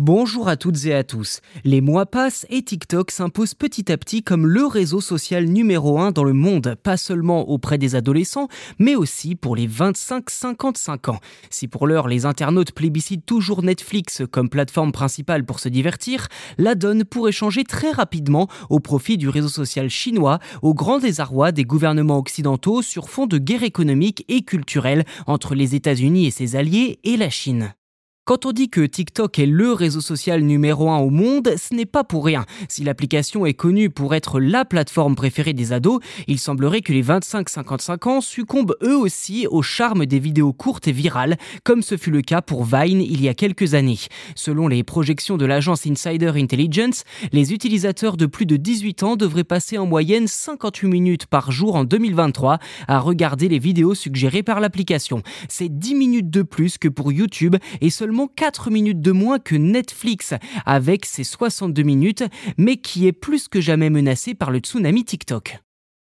Bonjour à toutes et à tous. Les mois passent et TikTok s'impose petit à petit comme le réseau social numéro un dans le monde, pas seulement auprès des adolescents, mais aussi pour les 25-55 ans. Si pour l'heure les internautes plébiscitent toujours Netflix comme plateforme principale pour se divertir, la donne pourrait changer très rapidement au profit du réseau social chinois, au grand désarroi des gouvernements occidentaux sur fond de guerre économique et culturelle entre les États-Unis et ses alliés et la Chine. Quand on dit que TikTok est le réseau social numéro un au monde, ce n'est pas pour rien. Si l'application est connue pour être la plateforme préférée des ados, il semblerait que les 25-55 ans succombent eux aussi au charme des vidéos courtes et virales, comme ce fut le cas pour Vine il y a quelques années. Selon les projections de l'agence Insider Intelligence, les utilisateurs de plus de 18 ans devraient passer en moyenne 58 minutes par jour en 2023 à regarder les vidéos suggérées par l'application. C'est 10 minutes de plus que pour YouTube et seulement 4 minutes de moins que Netflix avec ses 62 minutes, mais qui est plus que jamais menacé par le tsunami TikTok.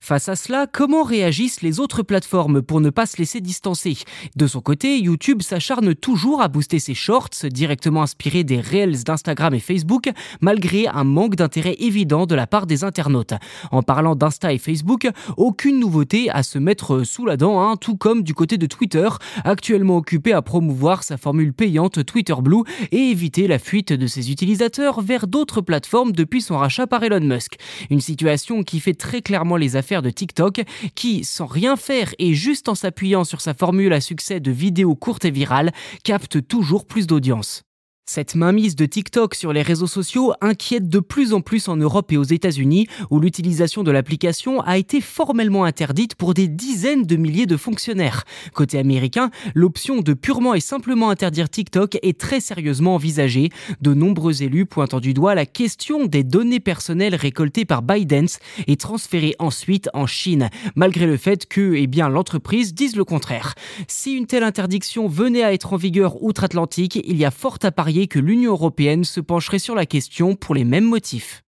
Face à cela, comment réagissent les autres plateformes pour ne pas se laisser distancer? De son côté, YouTube s'acharne toujours à booster ses shorts directement inspirés des Reels d'Instagram et Facebook, malgré un manque d'intérêt évident de la part des internautes. En parlant d'Insta et Facebook, aucune nouveauté à se mettre sous la dent, hein, tout comme du côté de Twitter, actuellement occupé à promouvoir sa formule payante Twitter Blue et éviter la fuite de ses utilisateurs vers d'autres plateformes depuis son rachat par Elon Musk. Une situation qui fait très clairement les affaires de TikTok qui, sans rien faire et juste en s'appuyant sur sa formule à succès de vidéos courtes et virales, capte toujours plus d'audience. Cette mainmise de TikTok sur les réseaux sociaux inquiète de plus en plus en Europe et aux États-Unis, où l'utilisation de l'application a été formellement interdite pour des dizaines de milliers de fonctionnaires. Côté américain, l'option de purement et simplement interdire TikTok est très sérieusement envisagée, de nombreux élus pointant du doigt la question des données personnelles récoltées par ByteDance et transférées ensuite en Chine, malgré le fait que eh bien, l'entreprise dise le contraire. Si une telle interdiction venait à être en vigueur outre-Atlantique, il y a fort à que l'Union européenne se pencherait sur la question pour les mêmes motifs.